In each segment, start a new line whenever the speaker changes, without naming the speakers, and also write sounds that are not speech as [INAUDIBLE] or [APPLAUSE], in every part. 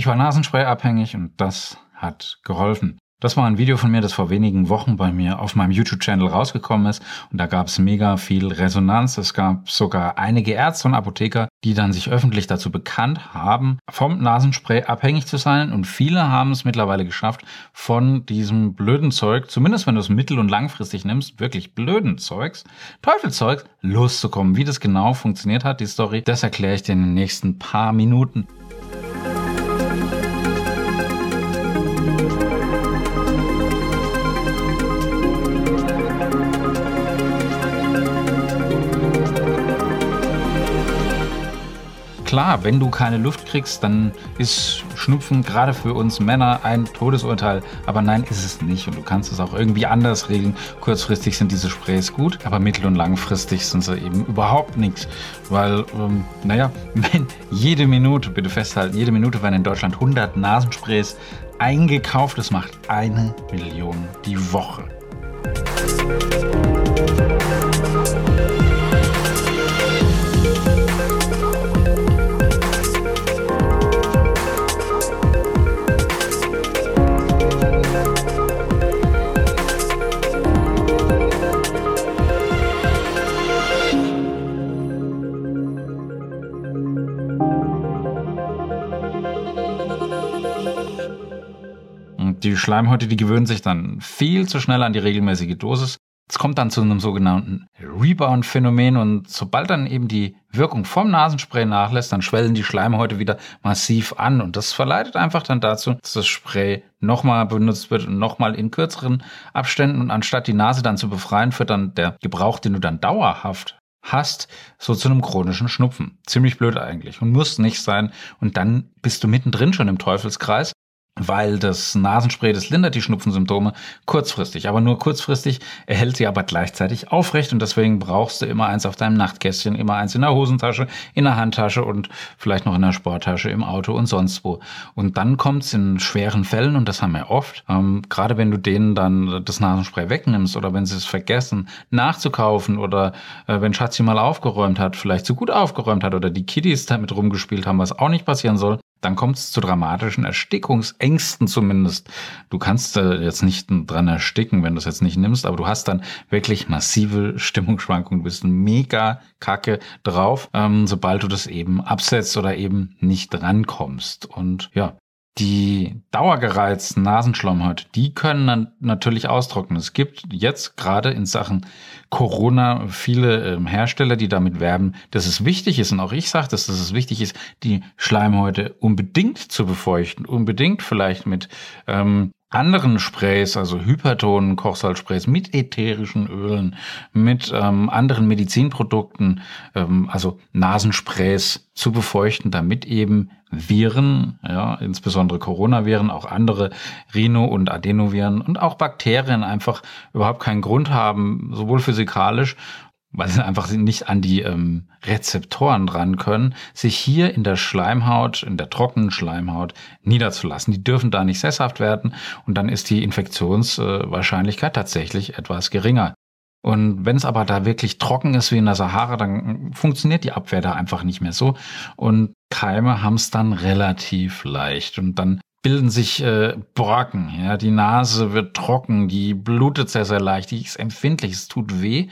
Ich war Nasenspray abhängig und das hat geholfen. Das war ein Video von mir, das vor wenigen Wochen bei mir auf meinem YouTube-Channel rausgekommen ist. Und da gab es mega viel Resonanz. Es gab sogar einige Ärzte und Apotheker, die dann sich öffentlich dazu bekannt haben, vom Nasenspray abhängig zu sein. Und viele haben es mittlerweile geschafft, von diesem blöden Zeug, zumindest wenn du es mittel- und langfristig nimmst, wirklich blöden Zeugs, Teufelzeug, loszukommen. Wie das genau funktioniert hat, die Story, das erkläre ich dir in den nächsten paar Minuten. Klar, wenn du keine Luft kriegst, dann ist Schnupfen gerade für uns Männer ein Todesurteil. Aber nein, ist es nicht. Und du kannst es auch irgendwie anders regeln. Kurzfristig sind diese Sprays gut, aber mittel- und langfristig sind sie eben überhaupt nichts. Weil, ähm, naja, [LAUGHS] wenn jede Minute, bitte festhalten, jede Minute werden in Deutschland 100 Nasensprays eingekauft. Das macht eine Million die Woche. Schleimhäute, die gewöhnen sich dann viel zu schnell an die regelmäßige Dosis. Es kommt dann zu einem sogenannten Rebound-Phänomen und sobald dann eben die Wirkung vom Nasenspray nachlässt, dann schwellen die Schleimhäute wieder massiv an und das verleitet einfach dann dazu, dass das Spray nochmal benutzt wird und nochmal in kürzeren Abständen und anstatt die Nase dann zu befreien, führt dann der Gebrauch, den du dann dauerhaft hast, so zu einem chronischen Schnupfen. Ziemlich blöd eigentlich und muss nicht sein. Und dann bist du mittendrin schon im Teufelskreis weil das Nasenspray, das lindert die Schnupfensymptome kurzfristig, aber nur kurzfristig, erhält sie aber gleichzeitig aufrecht und deswegen brauchst du immer eins auf deinem Nachtkästchen, immer eins in der Hosentasche, in der Handtasche und vielleicht noch in der Sporttasche im Auto und sonst wo. Und dann kommt es in schweren Fällen, und das haben wir oft, ähm, gerade wenn du denen dann das Nasenspray wegnimmst oder wenn sie es vergessen nachzukaufen oder äh, wenn Schatzi mal aufgeräumt hat, vielleicht zu gut aufgeräumt hat oder die Kiddies damit rumgespielt haben, was auch nicht passieren soll, dann kommt es zu dramatischen Erstickungsängsten zumindest. Du kannst äh, jetzt nicht dran ersticken, wenn du es jetzt nicht nimmst, aber du hast dann wirklich massive Stimmungsschwankungen, du bist mega kacke drauf, ähm, sobald du das eben absetzt oder eben nicht rankommst. Und ja, die dauergereizten Nasenschleimhäute, die können dann natürlich austrocknen. Es gibt jetzt gerade in Sachen Corona viele ähm, Hersteller, die damit werben, dass es wichtig ist, und auch ich sage, dass, dass es wichtig ist, die Schleimhäute unbedingt zu befeuchten, unbedingt vielleicht mit ähm, anderen Sprays, also Hypertonen, Kochsalzsprays mit ätherischen Ölen, mit ähm, anderen Medizinprodukten, ähm, also Nasensprays zu befeuchten, damit eben Viren, ja, insbesondere Coronaviren, auch andere Rhino- und Adenoviren und auch Bakterien einfach überhaupt keinen Grund haben, sowohl physikalisch weil sie einfach nicht an die ähm, Rezeptoren dran können, sich hier in der Schleimhaut, in der trockenen Schleimhaut niederzulassen. Die dürfen da nicht sesshaft werden und dann ist die Infektionswahrscheinlichkeit tatsächlich etwas geringer. Und wenn es aber da wirklich trocken ist wie in der Sahara, dann funktioniert die Abwehr da einfach nicht mehr so. Und Keime haben es dann relativ leicht. Und dann bilden sich äh, Brocken. Ja, die Nase wird trocken, die blutet sehr, sehr leicht, die ist empfindlich, es tut weh.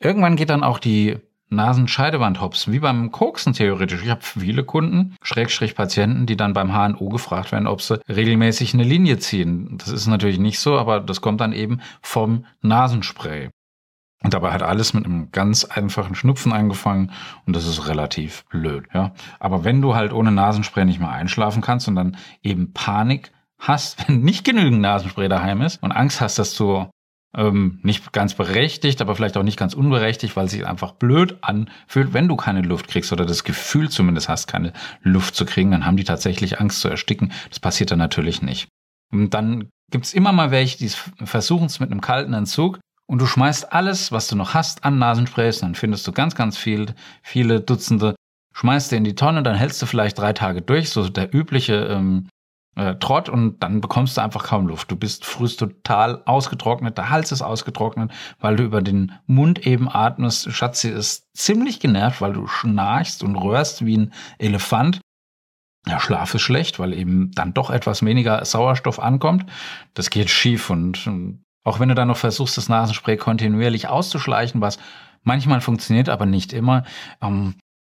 Irgendwann geht dann auch die Nasenscheidewand hops, wie beim Koksen theoretisch. Ich habe viele Kunden, Schrägstrich Patienten, die dann beim HNO gefragt werden, ob sie regelmäßig eine Linie ziehen. Das ist natürlich nicht so, aber das kommt dann eben vom Nasenspray. Und dabei hat alles mit einem ganz einfachen Schnupfen angefangen und das ist relativ blöd, ja. Aber wenn du halt ohne Nasenspray nicht mehr einschlafen kannst und dann eben Panik hast, [LAUGHS] wenn nicht genügend Nasenspray daheim ist und Angst hast, dass du ähm, nicht ganz berechtigt, aber vielleicht auch nicht ganz unberechtigt, weil es sich einfach blöd anfühlt, wenn du keine Luft kriegst oder das Gefühl zumindest hast, keine Luft zu kriegen, dann haben die tatsächlich Angst zu ersticken. Das passiert dann natürlich nicht. Und dann gibt's immer mal welche, die versuchen es mit einem kalten Entzug und du schmeißt alles, was du noch hast, an Nasensprays, dann findest du ganz, ganz viel, viele Dutzende, schmeißt dir in die Tonne, dann hältst du vielleicht drei Tage durch, so der übliche ähm, äh, Trott und dann bekommst du einfach kaum Luft. Du bist frühst total ausgetrocknet, der Hals ist ausgetrocknet, weil du über den Mund eben atmest. Schatzi ist ziemlich genervt, weil du schnarchst und röhrst wie ein Elefant. Ja, Schlaf ist schlecht, weil eben dann doch etwas weniger Sauerstoff ankommt. Das geht schief und ähm, auch wenn du dann noch versuchst, das Nasenspray kontinuierlich auszuschleichen, was manchmal funktioniert, aber nicht immer, ähm,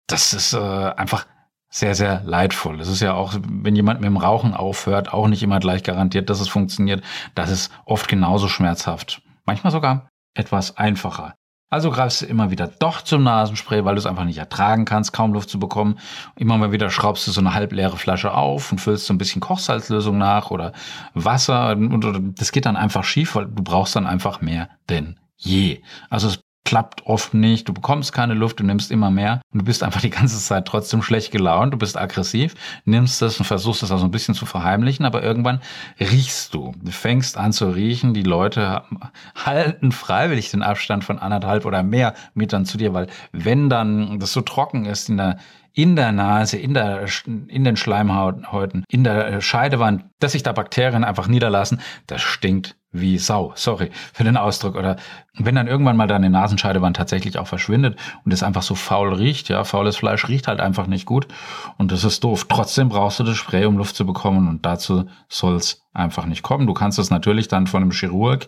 das ist äh, einfach sehr, sehr leidvoll. Es ist ja auch, wenn jemand mit dem Rauchen aufhört, auch nicht immer gleich garantiert, dass es funktioniert. Das ist oft genauso schmerzhaft. Manchmal sogar etwas einfacher. Also greifst du immer wieder doch zum Nasenspray, weil du es einfach nicht ertragen kannst, kaum Luft zu bekommen. Immer mal wieder schraubst du so eine halbleere Flasche auf und füllst so ein bisschen Kochsalzlösung nach oder Wasser. Und das geht dann einfach schief, weil du brauchst dann einfach mehr denn je. Also es klappt oft nicht, du bekommst keine Luft, du nimmst immer mehr und du bist einfach die ganze Zeit trotzdem schlecht gelaunt, du bist aggressiv, nimmst es und versuchst es auch so ein bisschen zu verheimlichen, aber irgendwann riechst du, du fängst an zu riechen, die Leute halten freiwillig den Abstand von anderthalb oder mehr Metern zu dir, weil wenn dann das so trocken ist in der in der Nase, in, der, in den Schleimhäuten, in der Scheidewand, dass sich da Bakterien einfach niederlassen, das stinkt wie Sau. Sorry für den Ausdruck. Oder wenn dann irgendwann mal deine Nasenscheidewand tatsächlich auch verschwindet und es einfach so faul riecht, ja, faules Fleisch riecht halt einfach nicht gut und das ist doof. Trotzdem brauchst du das Spray, um Luft zu bekommen und dazu soll's einfach nicht kommen. Du kannst es natürlich dann von einem Chirurg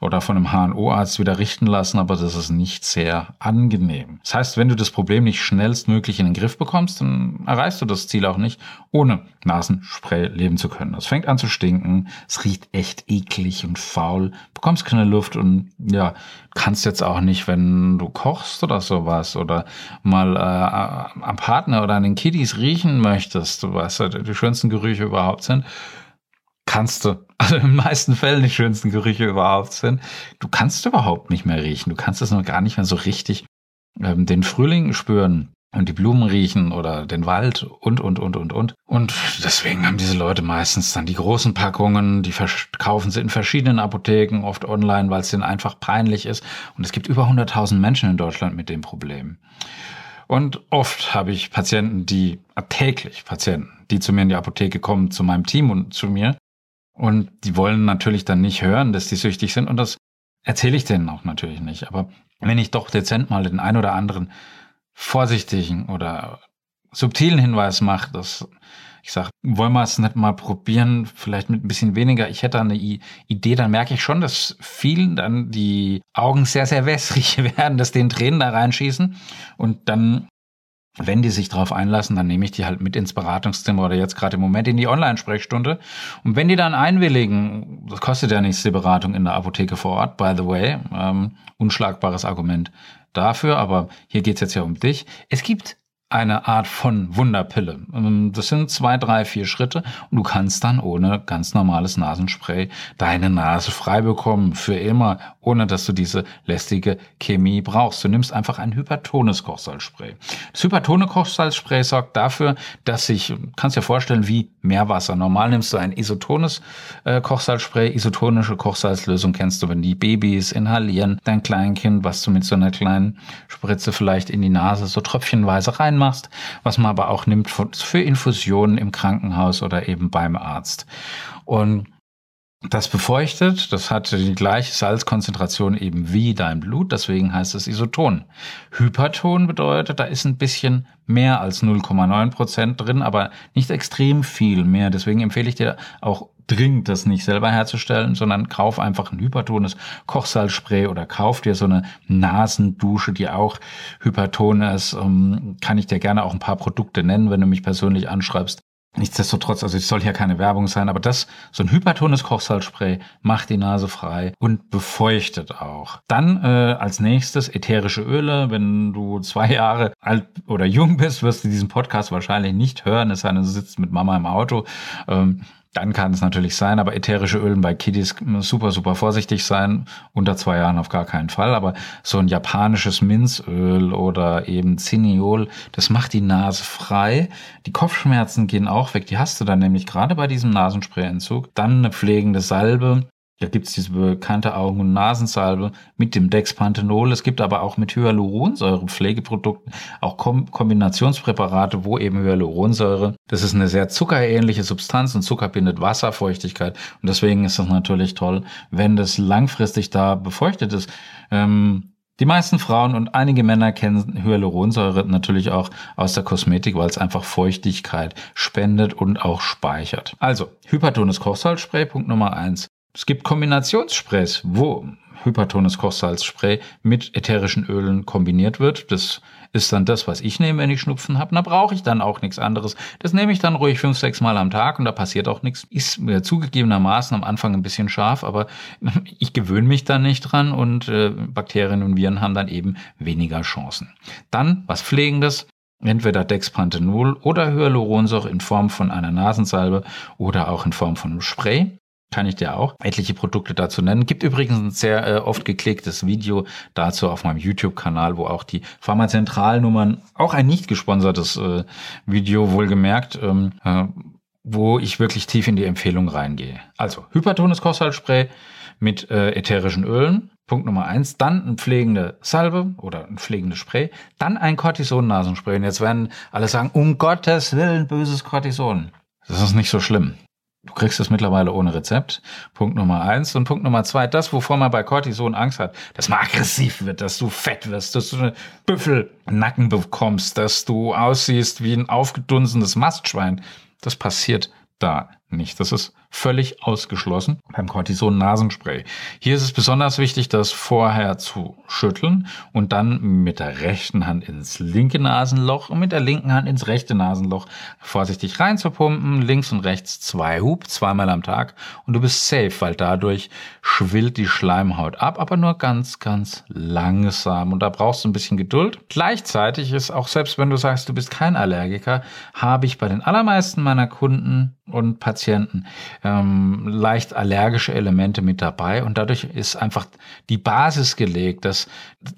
oder von einem HNO-Arzt wieder richten lassen, aber das ist nicht sehr angenehm. Das heißt, wenn du das Problem nicht schnellstmöglich in den Griff bekommst, dann erreichst du das Ziel auch nicht, ohne Nasenspray leben zu können. Es fängt an zu stinken, es riecht echt eklig und faul, bekommst keine Luft und ja, kannst jetzt auch nicht, wenn du kochst oder sowas oder mal äh, am Partner oder an den Kiddies riechen möchtest, was die schönsten Gerüche überhaupt sind, kannst du, also in den meisten Fällen die schönsten Gerüche überhaupt sind, du kannst überhaupt nicht mehr riechen. Du kannst es noch gar nicht mehr so richtig ähm, den Frühling spüren und die Blumen riechen oder den Wald und, und, und, und, und. Und deswegen haben diese Leute meistens dann die großen Packungen, die verkaufen sie in verschiedenen Apotheken, oft online, weil es denen einfach peinlich ist. Und es gibt über 100.000 Menschen in Deutschland mit dem Problem. Und oft habe ich Patienten, die täglich Patienten, die zu mir in die Apotheke kommen, zu meinem Team und zu mir und die wollen natürlich dann nicht hören, dass die süchtig sind. Und das erzähle ich denen auch natürlich nicht. Aber wenn ich doch dezent mal den ein oder anderen vorsichtigen oder subtilen Hinweis mache, dass ich sage, wollen wir es nicht mal probieren, vielleicht mit ein bisschen weniger. Ich hätte eine Idee, dann merke ich schon, dass vielen dann die Augen sehr, sehr wässrig [LAUGHS] werden, dass den Tränen da reinschießen. Und dann wenn die sich darauf einlassen, dann nehme ich die halt mit ins Beratungszimmer oder jetzt gerade im Moment in die Online-Sprechstunde. Und wenn die dann einwilligen, das kostet ja nichts, die Beratung in der Apotheke vor Ort, by the way, ähm, unschlagbares Argument dafür, aber hier geht's jetzt ja um dich. Es gibt eine Art von Wunderpille. Ähm, das sind zwei, drei, vier Schritte und du kannst dann ohne ganz normales Nasenspray deine Nase frei bekommen für immer, ohne dass du diese lästige Chemie brauchst. Du nimmst einfach ein hypertones Kochsalzspray. Das hypertone Kochsalzspray sorgt dafür, dass sich, kannst dir vorstellen, wie Meerwasser. Normal nimmst du ein isotones äh, Kochsalzspray. Isotonische Kochsalzlösung kennst du, wenn die Babys inhalieren, dein Kleinkind, was du mit so einer kleinen Spritze vielleicht in die Nase so tröpfchenweise rein machst, was man aber auch nimmt für Infusionen im Krankenhaus oder eben beim Arzt. Und das befeuchtet, das hat die gleiche Salzkonzentration eben wie dein Blut, deswegen heißt es Isoton. Hyperton bedeutet, da ist ein bisschen mehr als 0,9 Prozent drin, aber nicht extrem viel mehr. Deswegen empfehle ich dir auch dringend, das nicht selber herzustellen, sondern kauf einfach ein hypertones Kochsalzspray oder kauf dir so eine Nasendusche, die auch hyperton ist. Ähm, kann ich dir gerne auch ein paar Produkte nennen, wenn du mich persönlich anschreibst. Nichtsdestotrotz, also es soll hier keine Werbung sein, aber das, so ein hypertones Kochsalzspray macht die Nase frei und befeuchtet auch. Dann äh, als nächstes ätherische Öle. Wenn du zwei Jahre alt oder jung bist, wirst du diesen Podcast wahrscheinlich nicht hören, es sei denn, du sitzt mit Mama im Auto. Ähm, dann kann es natürlich sein, aber ätherische Ölen bei Kiddies super, super vorsichtig sein. Unter zwei Jahren auf gar keinen Fall. Aber so ein japanisches Minzöl oder eben Zinniol, das macht die Nase frei. Die Kopfschmerzen gehen auch weg. Die hast du dann nämlich gerade bei diesem Nasensprayentzug. Dann eine pflegende Salbe. Da gibt es diese bekannte Augen- und Nasensalbe mit dem Dexpanthenol. Es gibt aber auch mit Hyaluronsäure Pflegeprodukten auch Kom Kombinationspräparate, wo eben Hyaluronsäure, das ist eine sehr zuckerähnliche Substanz und Zucker bindet Wasserfeuchtigkeit. Und deswegen ist das natürlich toll, wenn das langfristig da befeuchtet ist. Ähm, Die meisten Frauen und einige Männer kennen Hyaluronsäure natürlich auch aus der Kosmetik, weil es einfach Feuchtigkeit spendet und auch speichert. Also, hypertones Kochsalzspray, Punkt Nummer eins. Es gibt Kombinationssprays, wo hypertones Kochsalzspray mit ätherischen Ölen kombiniert wird. Das ist dann das, was ich nehme, wenn ich Schnupfen habe. Da brauche ich dann auch nichts anderes. Das nehme ich dann ruhig fünf, sechs Mal am Tag und da passiert auch nichts. Ist mir zugegebenermaßen am Anfang ein bisschen scharf, aber [LAUGHS] ich gewöhne mich dann nicht dran und äh, Bakterien und Viren haben dann eben weniger Chancen. Dann was Pflegendes, entweder Dexpanthenol oder Hyaluronsäure in Form von einer Nasensalbe oder auch in Form von einem Spray kann ich dir auch etliche Produkte dazu nennen. Gibt übrigens ein sehr äh, oft geklicktes Video dazu auf meinem YouTube-Kanal, wo auch die Pharmazentralnummern, auch ein nicht gesponsertes äh, Video wohlgemerkt, ähm, äh, wo ich wirklich tief in die Empfehlung reingehe. Also hypertones Kochsalzspray mit äh, ätherischen Ölen. Punkt Nummer eins. Dann ein pflegende Salbe oder ein pflegendes Spray. Dann ein Cortison-Nasenspray. Und jetzt werden alle sagen, um Gottes Willen, böses Cortison. Das ist nicht so schlimm. Du kriegst es mittlerweile ohne Rezept. Punkt Nummer eins. Und Punkt Nummer zwei, das, wovor man bei Cortison Angst hat, dass man aggressiv wird, dass du fett wirst, dass du eine Büffelnacken bekommst, dass du aussiehst wie ein aufgedunsenes Mastschwein. Das passiert da nicht. Das ist völlig ausgeschlossen beim Cortison-Nasenspray. Hier ist es besonders wichtig, das vorher zu schütteln und dann mit der rechten Hand ins linke Nasenloch und mit der linken Hand ins rechte Nasenloch vorsichtig reinzupumpen, links und rechts zwei Hub, zweimal am Tag und du bist safe, weil dadurch schwillt die Schleimhaut ab, aber nur ganz, ganz langsam und da brauchst du ein bisschen Geduld. Gleichzeitig ist auch selbst wenn du sagst, du bist kein Allergiker, habe ich bei den allermeisten meiner Kunden und Patienten ähm, leicht allergische Elemente mit dabei und dadurch ist einfach die Basis gelegt, dass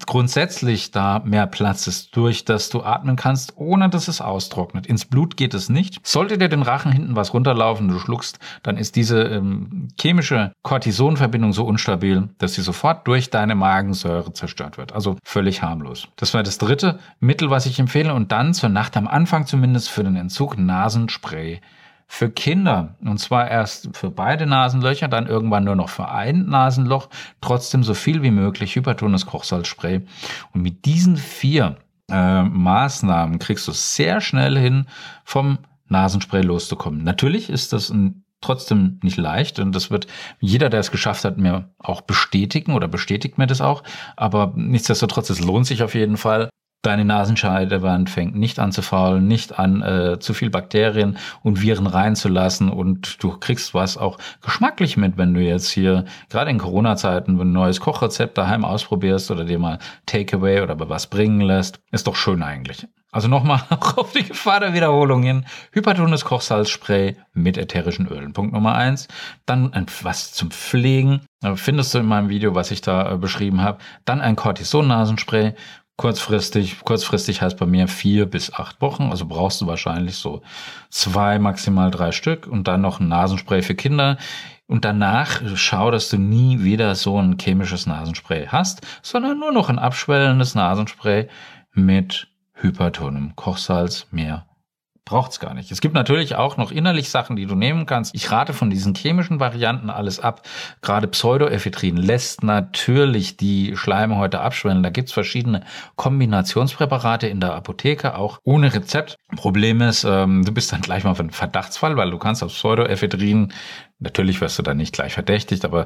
grundsätzlich da mehr Platz ist, durch das du atmen kannst, ohne dass es austrocknet. Ins Blut geht es nicht. Sollte dir den Rachen hinten was runterlaufen, du schluckst, dann ist diese ähm, chemische Cortisonverbindung so unstabil, dass sie sofort durch deine Magensäure zerstört wird. Also völlig harmlos. Das war das dritte Mittel, was ich empfehle und dann zur Nacht am Anfang zumindest für den Entzug Nasenspray für Kinder. Und zwar erst für beide Nasenlöcher, dann irgendwann nur noch für ein Nasenloch. Trotzdem so viel wie möglich hypertones Kochsalzspray. Und mit diesen vier äh, Maßnahmen kriegst du sehr schnell hin, vom Nasenspray loszukommen. Natürlich ist das ein trotzdem nicht leicht und das wird jeder, der es geschafft hat, mir auch bestätigen oder bestätigt mir das auch. Aber nichtsdestotrotz, es lohnt sich auf jeden Fall deine Nasenscheidewand fängt nicht an zu faulen, nicht an äh, zu viel Bakterien und Viren reinzulassen und du kriegst was auch geschmacklich mit, wenn du jetzt hier gerade in Corona-Zeiten ein neues Kochrezept daheim ausprobierst oder dir mal Takeaway oder was bringen lässt. Ist doch schön eigentlich. Also nochmal [LAUGHS] auf die Gefahr der Wiederholung hin. Hypertones Kochsalzspray mit ätherischen Ölen. Punkt Nummer eins. Dann was zum Pflegen. Findest du in meinem Video, was ich da äh, beschrieben habe. Dann ein Cortison-Nasenspray Kurzfristig, kurzfristig heißt bei mir vier bis acht Wochen, also brauchst du wahrscheinlich so zwei, maximal drei Stück und dann noch ein Nasenspray für Kinder. Und danach schau, dass du nie wieder so ein chemisches Nasenspray hast, sondern nur noch ein abschwellendes Nasenspray mit hypertonem Kochsalz, mehr braucht's gar nicht. Es gibt natürlich auch noch innerlich Sachen, die du nehmen kannst. Ich rate von diesen chemischen Varianten alles ab. Gerade Pseudoephedrin lässt natürlich die Schleimhäute abschwellen. Da gibt's verschiedene Kombinationspräparate in der Apotheke, auch ohne Rezept. Problem ist, ähm, du bist dann gleich mal einen Verdachtsfall, weil du kannst auf Pseudoephedrin Natürlich wirst du dann nicht gleich verdächtigt, aber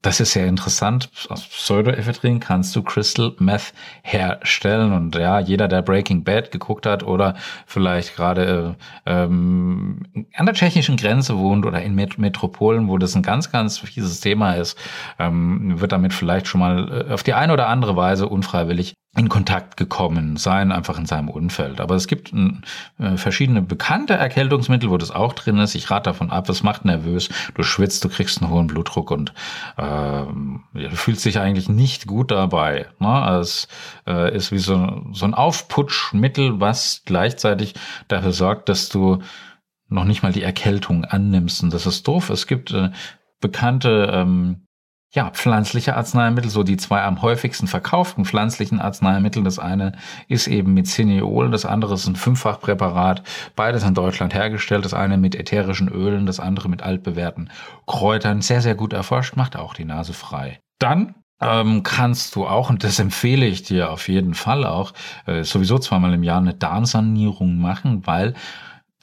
das ist sehr interessant. Aus Pseudoephedrin kannst du Crystal Meth herstellen. Und ja, jeder, der Breaking Bad geguckt hat oder vielleicht gerade ähm, an der tschechischen Grenze wohnt oder in Met Metropolen, wo das ein ganz, ganz fieses Thema ist, ähm, wird damit vielleicht schon mal äh, auf die eine oder andere Weise unfreiwillig in Kontakt gekommen sein, einfach in seinem Umfeld. Aber es gibt äh, verschiedene bekannte Erkältungsmittel, wo das auch drin ist. Ich rate davon ab, es macht nervös, du schwitzt, du kriegst einen hohen Blutdruck und äh, du fühlst dich eigentlich nicht gut dabei. Ne? Es äh, ist wie so, so ein Aufputschmittel, was gleichzeitig dafür sorgt, dass du noch nicht mal die Erkältung annimmst. Und das ist doof. Es gibt äh, bekannte ähm, ja, pflanzliche Arzneimittel, so die zwei am häufigsten verkauften pflanzlichen Arzneimittel. Das eine ist eben mit Cineol, das andere ist ein Fünffachpräparat. Beides in Deutschland hergestellt. Das eine mit ätherischen Ölen, das andere mit altbewährten Kräutern. Sehr, sehr gut erforscht, macht auch die Nase frei. Dann ähm, kannst du auch, und das empfehle ich dir auf jeden Fall auch, äh, sowieso zweimal im Jahr eine Darmsanierung machen, weil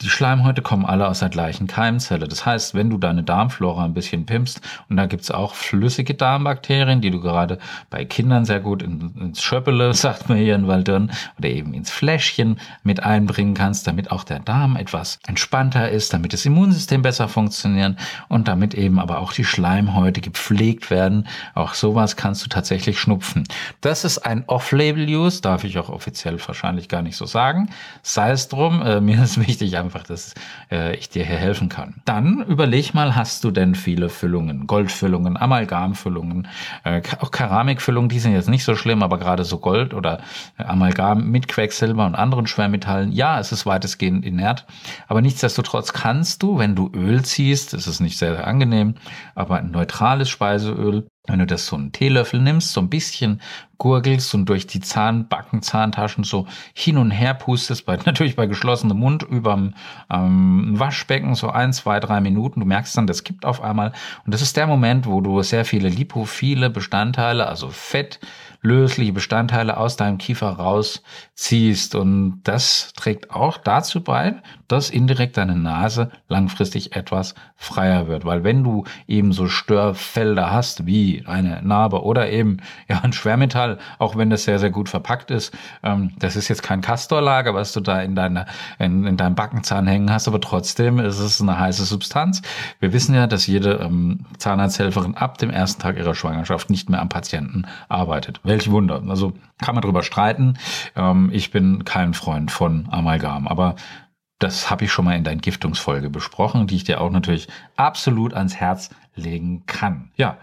die Schleimhäute kommen alle aus der gleichen Keimzelle. Das heißt, wenn du deine Darmflora ein bisschen pimpst, und da gibt's auch flüssige Darmbakterien, die du gerade bei Kindern sehr gut in, ins Schöppele, [LAUGHS] sagt man hier in Waldern, oder eben ins Fläschchen mit einbringen kannst, damit auch der Darm etwas entspannter ist, damit das Immunsystem besser funktioniert und damit eben aber auch die Schleimhäute gepflegt werden. Auch sowas kannst du tatsächlich schnupfen. Das ist ein Off-Label-Use, darf ich auch offiziell wahrscheinlich gar nicht so sagen. Sei es drum, äh, [LAUGHS] mir ist wichtig, einfach, dass äh, ich dir hier helfen kann. Dann überleg mal, hast du denn viele Füllungen? Goldfüllungen, Amalgamfüllungen, äh, auch Keramikfüllungen, die sind jetzt nicht so schlimm, aber gerade so Gold oder Amalgam mit Quecksilber und anderen Schwermetallen, ja, es ist weitestgehend inert, aber nichtsdestotrotz kannst du, wenn du Öl ziehst, das ist nicht sehr, sehr angenehm, aber ein neutrales Speiseöl wenn du das so einen Teelöffel nimmst, so ein bisschen gurgelst und durch die Zahnbacken, Zahntaschen so hin und her pustest, bei, [LAUGHS] natürlich bei geschlossenem Mund überm ähm, Waschbecken, so ein, zwei, drei Minuten. Du merkst dann, das kippt auf einmal. Und das ist der Moment, wo du sehr viele lipophile Bestandteile, also Fett, lösliche Bestandteile aus deinem Kiefer rausziehst. Und das trägt auch dazu bei, dass indirekt deine Nase langfristig etwas freier wird. Weil wenn du eben so Störfelder hast, wie eine Narbe oder eben ja ein Schwermetall, auch wenn das sehr, sehr gut verpackt ist, ähm, das ist jetzt kein Castorlager, was du da in, deiner, in, in deinem Backenzahn hängen hast, aber trotzdem ist es eine heiße Substanz. Wir wissen ja, dass jede ähm, Zahnarzthelferin ab dem ersten Tag ihrer Schwangerschaft nicht mehr am Patienten arbeitet. Welch Wunder. Also kann man drüber streiten. Ähm, ich bin kein Freund von Amalgam, aber das habe ich schon mal in der Entgiftungsfolge besprochen, die ich dir auch natürlich absolut ans Herz legen kann. Ja,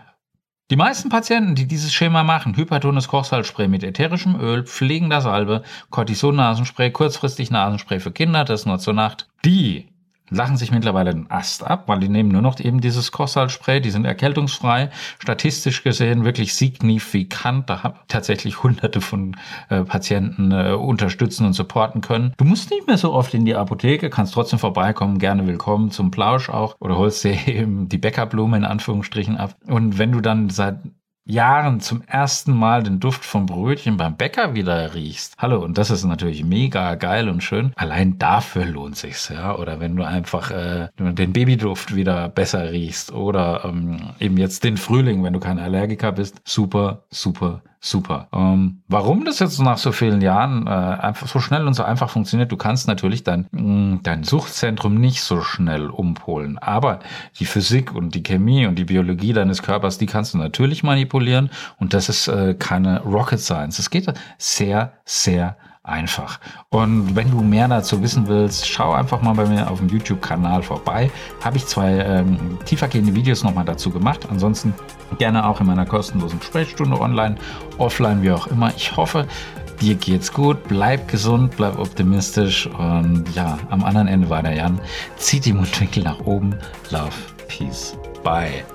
die meisten Patienten, die dieses Schema machen, hypertones Kochsalzspray mit ätherischem Öl, pflegender Salbe, Cortison-Nasenspray, kurzfristig Nasenspray für Kinder, das nur zur Nacht, die lachen sich mittlerweile den Ast ab, weil die nehmen nur noch eben dieses Kochsalzspray, die sind erkältungsfrei, statistisch gesehen wirklich signifikant. Da haben tatsächlich hunderte von äh, Patienten äh, unterstützen und supporten können. Du musst nicht mehr so oft in die Apotheke, kannst trotzdem vorbeikommen, gerne willkommen zum Plausch auch oder holst [LAUGHS] dir eben die Bäckerblume in Anführungsstrichen ab. Und wenn du dann seit Jahren zum ersten Mal den Duft vom Brötchen beim Bäcker wieder riechst. Hallo, und das ist natürlich mega geil und schön. Allein dafür lohnt sich's, ja. Oder wenn du einfach äh, den Babyduft wieder besser riechst oder ähm, eben jetzt den Frühling, wenn du kein Allergiker bist. Super, super, super. Ähm, warum das jetzt nach so vielen Jahren äh, einfach so schnell und so einfach funktioniert, du kannst natürlich dein, mh, mm, dein Suchtzentrum nicht so schnell umpolen. Aber die Physik und die Chemie und die Biologie deines Körpers, die kannst du natürlich manipulieren. Und das ist äh, keine Rocket Science. Es geht sehr, sehr einfach. Und wenn du mehr dazu wissen willst, schau einfach mal bei mir auf dem YouTube-Kanal vorbei. Habe ich zwei ähm, tiefergehende Videos nochmal dazu gemacht. Ansonsten gerne auch in meiner kostenlosen Sprechstunde online, offline, wie auch immer. Ich hoffe, dir geht's gut, bleib gesund, bleib optimistisch und ja, am anderen Ende war der Jan. Zieht die Mundwinkel nach oben. Love, Peace, Bye.